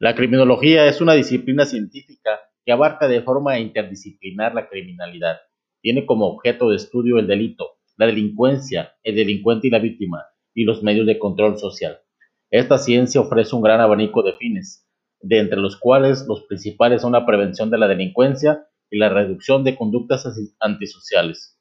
La criminología es una disciplina científica que abarca de forma interdisciplinar la criminalidad. Tiene como objeto de estudio el delito, la delincuencia, el delincuente y la víctima, y los medios de control social. Esta ciencia ofrece un gran abanico de fines, de entre los cuales los principales son la prevención de la delincuencia y la reducción de conductas antisociales.